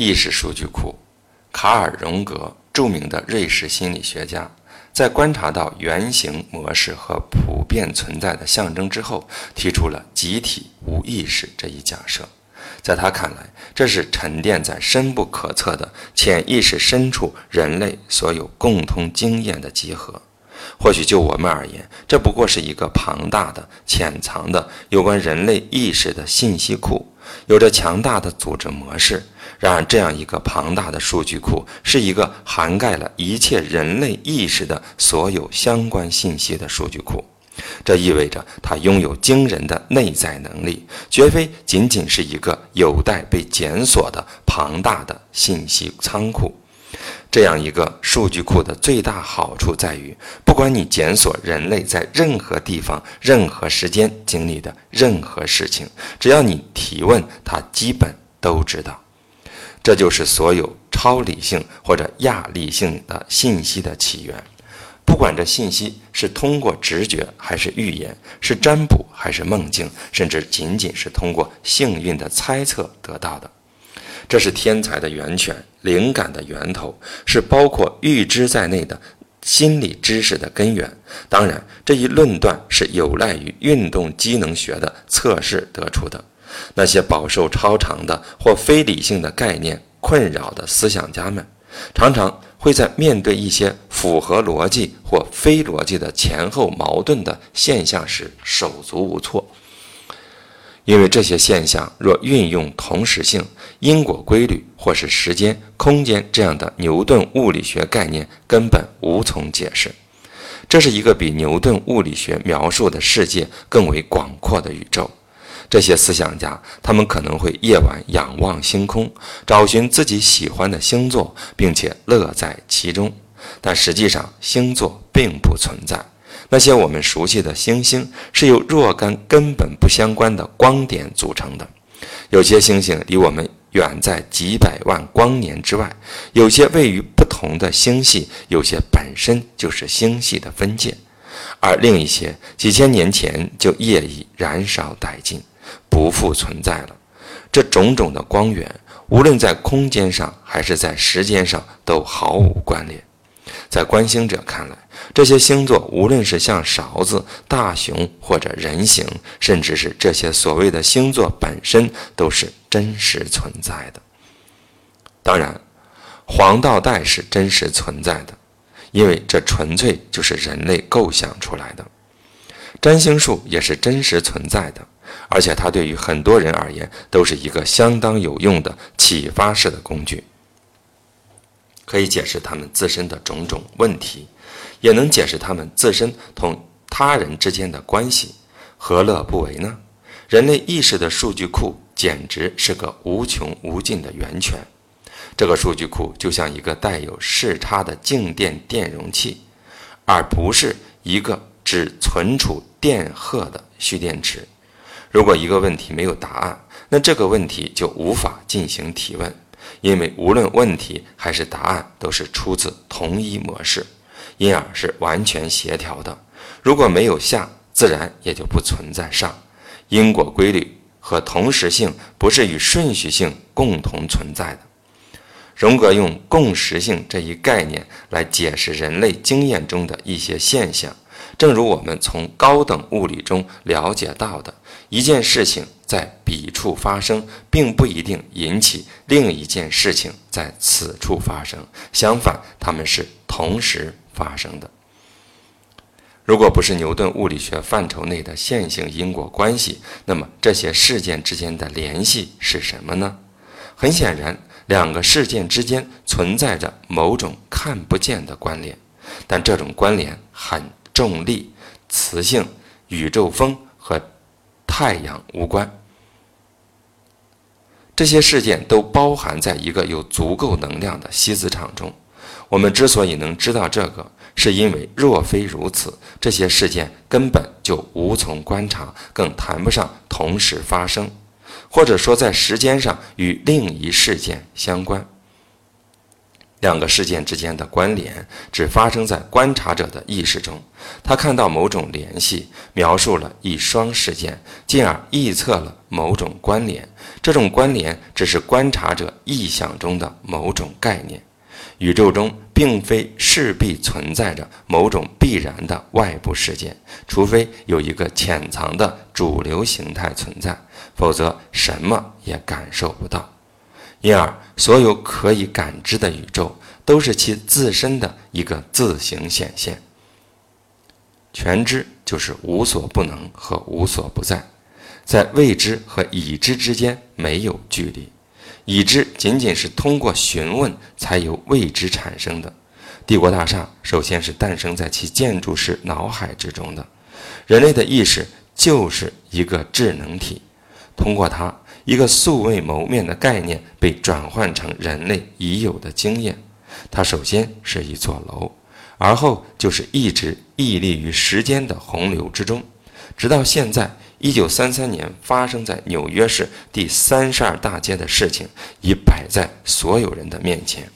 意识数据库。卡尔·荣格，著名的瑞士心理学家，在观察到原型模式和普遍存在的象征之后，提出了集体无意识这一假设。在他看来，这是沉淀在深不可测的潜意识深处人类所有共同经验的集合。或许就我们而言，这不过是一个庞大的、潜藏的有关人类意识的信息库，有着强大的组织模式。然而，这样一个庞大的数据库，是一个涵盖了一切人类意识的所有相关信息的数据库。这意味着它拥有惊人的内在能力，绝非仅仅是一个有待被检索的庞大的信息仓库。这样一个数据库的最大好处在于，不管你检索人类在任何地方、任何时间经历的任何事情，只要你提问，它基本都知道。这就是所有超理性或者亚理性的信息的起源。不管这信息是通过直觉还是预言，是占卜还是梦境，甚至仅仅是通过幸运的猜测得到的。这是天才的源泉，灵感的源头，是包括预知在内的心理知识的根源。当然，这一论断是有赖于运动机能学的测试得出的。那些饱受超常的或非理性的概念困扰的思想家们，常常会在面对一些符合逻辑或非逻辑的前后矛盾的现象时手足无措。因为这些现象若运用同时性、因果规律或是时间、空间这样的牛顿物理学概念，根本无从解释。这是一个比牛顿物理学描述的世界更为广阔的宇宙。这些思想家，他们可能会夜晚仰望星空，找寻自己喜欢的星座，并且乐在其中。但实际上，星座并不存在。那些我们熟悉的星星是由若干根本不相关的光点组成的，有些星星离我们远在几百万光年之外，有些位于不同的星系，有些本身就是星系的分界，而另一些几千年前就业已燃烧殆尽，不复存在了。这种种的光源，无论在空间上还是在时间上，都毫无关联。在观星者看来，这些星座无论是像勺子、大熊或者人形，甚至是这些所谓的星座本身，都是真实存在的。当然，黄道带是真实存在的，因为这纯粹就是人类构想出来的。占星术也是真实存在的，而且它对于很多人而言都是一个相当有用的启发式的工具。可以解释他们自身的种种问题，也能解释他们自身同他人之间的关系，何乐不为呢？人类意识的数据库简直是个无穷无尽的源泉。这个数据库就像一个带有视差的静电电容器，而不是一个只存储电荷的蓄电池。如果一个问题没有答案，那这个问题就无法进行提问。因为无论问题还是答案都是出自同一模式，因而是完全协调的。如果没有下，自然也就不存在上。因果规律和同时性不是与顺序性共同存在的。荣格用共识性这一概念来解释人类经验中的一些现象，正如我们从高等物理中了解到的。一件事情在彼处发生，并不一定引起另一件事情在此处发生。相反，它们是同时发生的。如果不是牛顿物理学范畴内的线性因果关系，那么这些事件之间的联系是什么呢？很显然，两个事件之间存在着某种看不见的关联，但这种关联很重力、磁性、宇宙风和。太阳无关，这些事件都包含在一个有足够能量的锡子场中。我们之所以能知道这个，是因为若非如此，这些事件根本就无从观察，更谈不上同时发生，或者说在时间上与另一事件相关。两个事件之间的关联只发生在观察者的意识中，他看到某种联系，描述了一双事件，进而臆测了某种关联。这种关联只是观察者臆想中的某种概念。宇宙中并非势必存在着某种必然的外部事件，除非有一个潜藏的主流形态存在，否则什么也感受不到。因而，所有可以感知的宇宙都是其自身的一个自行显现。全知就是无所不能和无所不在，在未知和已知之间没有距离，已知仅仅是通过询问才由未知产生的。帝国大厦首先是诞生在其建筑师脑海之中的，人类的意识就是一个智能体，通过它。一个素未谋面的概念被转换成人类已有的经验，它首先是一座楼，而后就是一直屹立于时间的洪流之中，直到现在。一九三三年发生在纽约市第三十二大街的事情已摆在所有人的面前，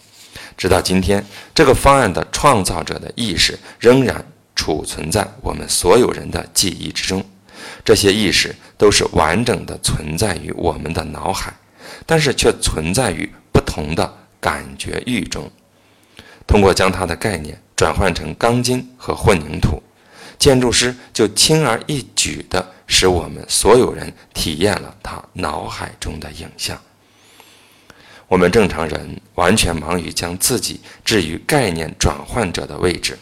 直到今天，这个方案的创造者的意识仍然储存在我们所有人的记忆之中。这些意识都是完整的存在于我们的脑海，但是却存在于不同的感觉域中。通过将它的概念转换成钢筋和混凝土，建筑师就轻而易举地使我们所有人体验了他脑海中的影像。我们正常人完全忙于将自己置于概念转换者的位置。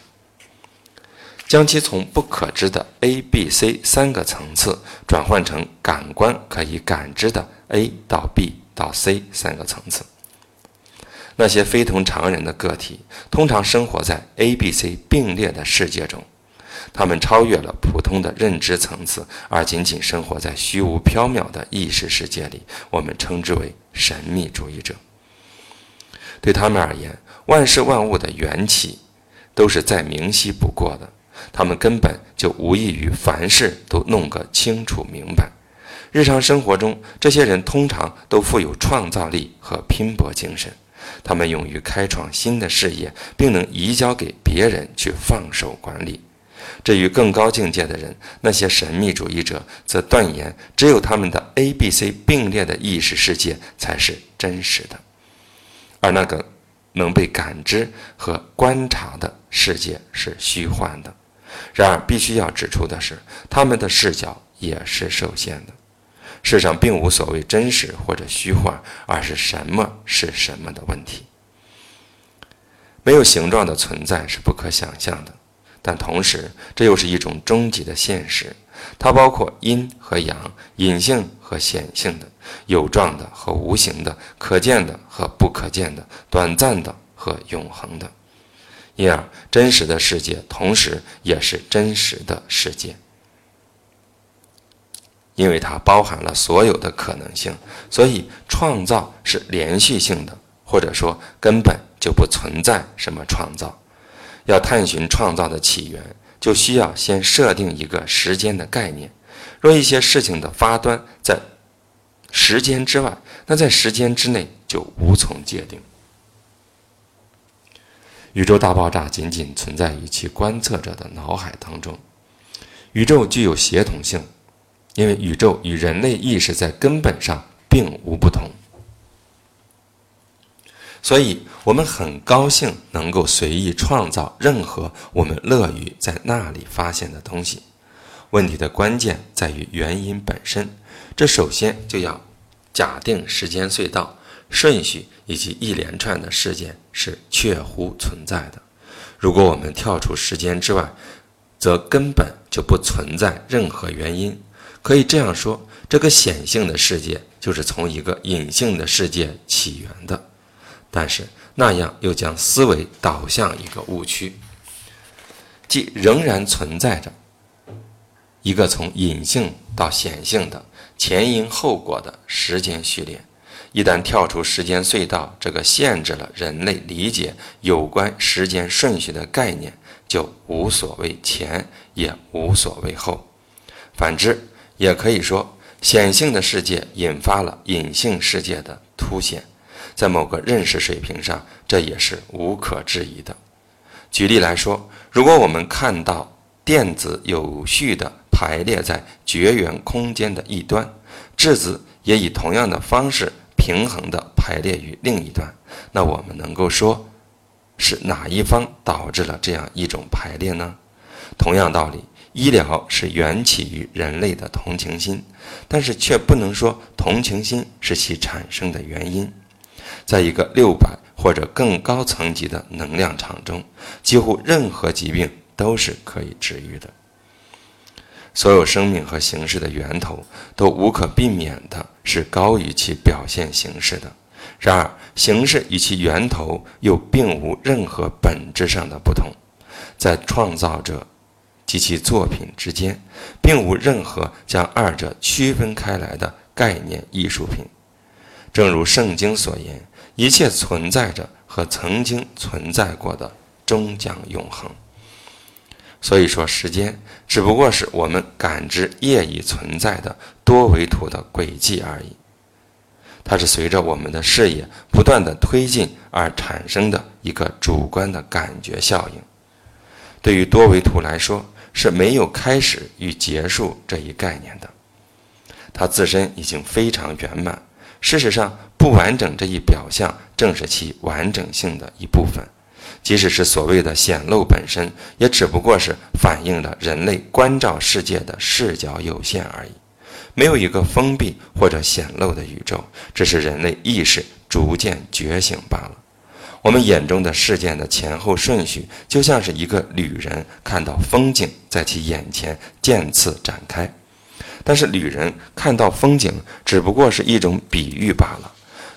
将其从不可知的 A、B、C 三个层次转换成感官可以感知的 A 到 B 到 C 三个层次。那些非同常人的个体通常生活在 A、B、C 并列的世界中，他们超越了普通的认知层次，而仅仅生活在虚无缥缈的意识世界里。我们称之为神秘主义者。对他们而言，万事万物的缘起都是再明晰不过的。他们根本就无异于凡事都弄个清楚明白。日常生活中，这些人通常都富有创造力和拼搏精神，他们勇于开创新的事业，并能移交给别人去放手管理。至于更高境界的人，那些神秘主义者则断言，只有他们的 A、B、C 并列的意识世界才是真实的，而那个能被感知和观察的世界是虚幻的。然而，必须要指出的是，他们的视角也是受限的。世上并无所谓真实或者虚幻，而是什么是什么的问题。没有形状的存在是不可想象的，但同时，这又是一种终极的现实。它包括阴和阳、隐性和显性的、有状的和无形的、可见的和不可见的、短暂的和永恒的。因而，真实的世界同时也是真实的世界，因为它包含了所有的可能性，所以创造是连续性的，或者说根本就不存在什么创造。要探寻创造的起源，就需要先设定一个时间的概念。若一些事情的发端在时间之外，那在时间之内就无从界定。宇宙大爆炸仅仅存在于其观测者的脑海当中。宇宙具有协同性，因为宇宙与人类意识在根本上并无不同。所以，我们很高兴能够随意创造任何我们乐于在那里发现的东西。问题的关键在于原因本身。这首先就要假定时间隧道。顺序以及一连串的事件是确乎存在的。如果我们跳出时间之外，则根本就不存在任何原因。可以这样说，这个显性的世界就是从一个隐性的世界起源的。但是那样又将思维导向一个误区，即仍然存在着一个从隐性到显性的前因后果的时间序列。一旦跳出时间隧道，这个限制了人类理解有关时间顺序的概念，就无所谓前，也无所谓后。反之，也可以说，显性的世界引发了隐性世界的凸显，在某个认识水平上，这也是无可置疑的。举例来说，如果我们看到电子有序地排列在绝缘空间的一端，质子也以同样的方式平衡地排列于另一端，那我们能够说，是哪一方导致了这样一种排列呢？同样道理，医疗是缘起于人类的同情心，但是却不能说同情心是其产生的原因。在一个六百或者更高层级的能量场中，几乎任何疾病都是可以治愈的。所有生命和形式的源头都无可避免的是高于其表现形式的。然而，形式与其源头又并无任何本质上的不同。在创造者及其作品之间，并无任何将二者区分开来的概念艺术品。正如圣经所言。一切存在着和曾经存在过的终将永恒。所以说，时间只不过是我们感知业已存在的多维图的轨迹而已。它是随着我们的视野不断的推进而产生的一个主观的感觉效应。对于多维图来说，是没有开始与结束这一概念的。它自身已经非常圆满。事实上，不完整这一表象正是其完整性的一部分。即使是所谓的显露本身，也只不过是反映了人类关照世界的视角有限而已。没有一个封闭或者显露的宇宙，只是人类意识逐渐觉醒罢了。我们眼中的事件的前后顺序，就像是一个旅人看到风景在其眼前渐次展开。但是旅人看到风景，只不过是一种比喻罢了。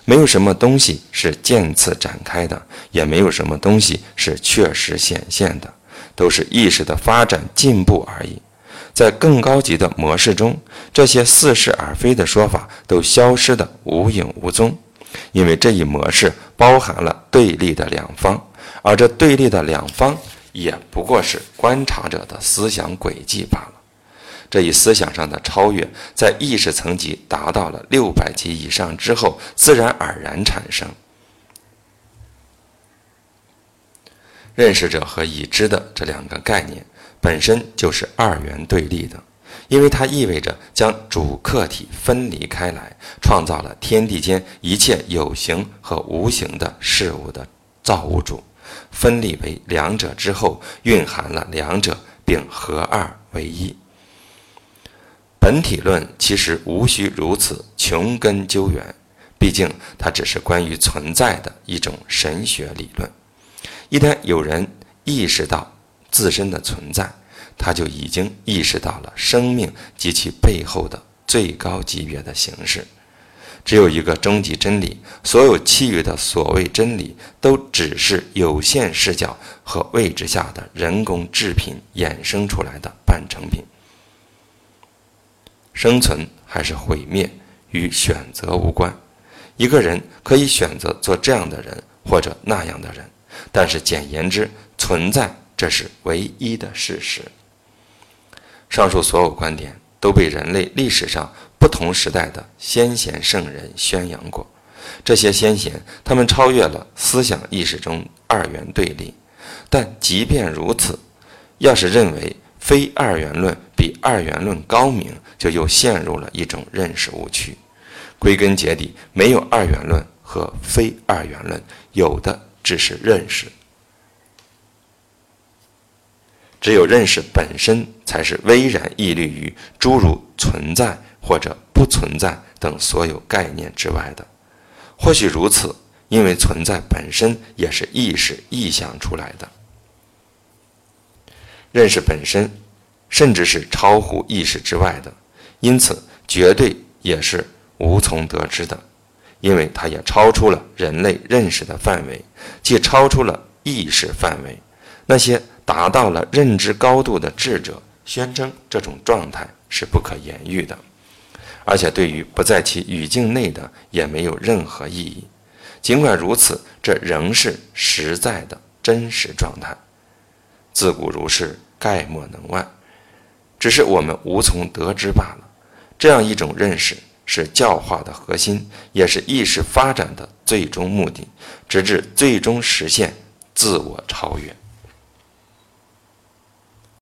没有什么东西是渐次展开的，也没有什么东西是确实显现的，都是意识的发展进步而已。在更高级的模式中，这些似是而非的说法都消失得无影无踪，因为这一模式包含了对立的两方，而这对立的两方也不过是观察者的思想轨迹罢了。这一思想上的超越，在意识层级达到了六百级以上之后，自然而然产生。认识者和已知的这两个概念本身就是二元对立的，因为它意味着将主客体分离开来，创造了天地间一切有形和无形的事物的造物主。分离为两者之后，蕴含了两者，并合二为一。本体论其实无需如此穷根究源，毕竟它只是关于存在的一种神学理论。一旦有人意识到自身的存在，他就已经意识到了生命及其背后的最高级别的形式。只有一个终极真理，所有其余的所谓真理都只是有限视角和位置下的人工制品衍生出来的半成品。生存还是毁灭，与选择无关。一个人可以选择做这样的人或者那样的人，但是简言之，存在这是唯一的事实。上述所有观点都被人类历史上不同时代的先贤圣人宣扬过。这些先贤，他们超越了思想意识中二元对立。但即便如此，要是认为非二元论比二元论高明，就又陷入了一种认识误区。归根结底，没有二元论和非二元论，有的只是认识。只有认识本身，才是巍然屹立于诸如存在或者不存在等所有概念之外的。或许如此，因为存在本身也是意识臆想出来的。认识本身，甚至是超乎意识之外的。因此，绝对也是无从得知的，因为它也超出了人类认识的范围，既超出了意识范围。那些达到了认知高度的智者宣称，这种状态是不可言喻的，而且对于不在其语境内的也没有任何意义。尽管如此，这仍是实在的真实状态。自古如是，概莫能外，只是我们无从得知罢了。这样一种认识，是教化的核心，也是意识发展的最终目的，直至最终实现自我超越。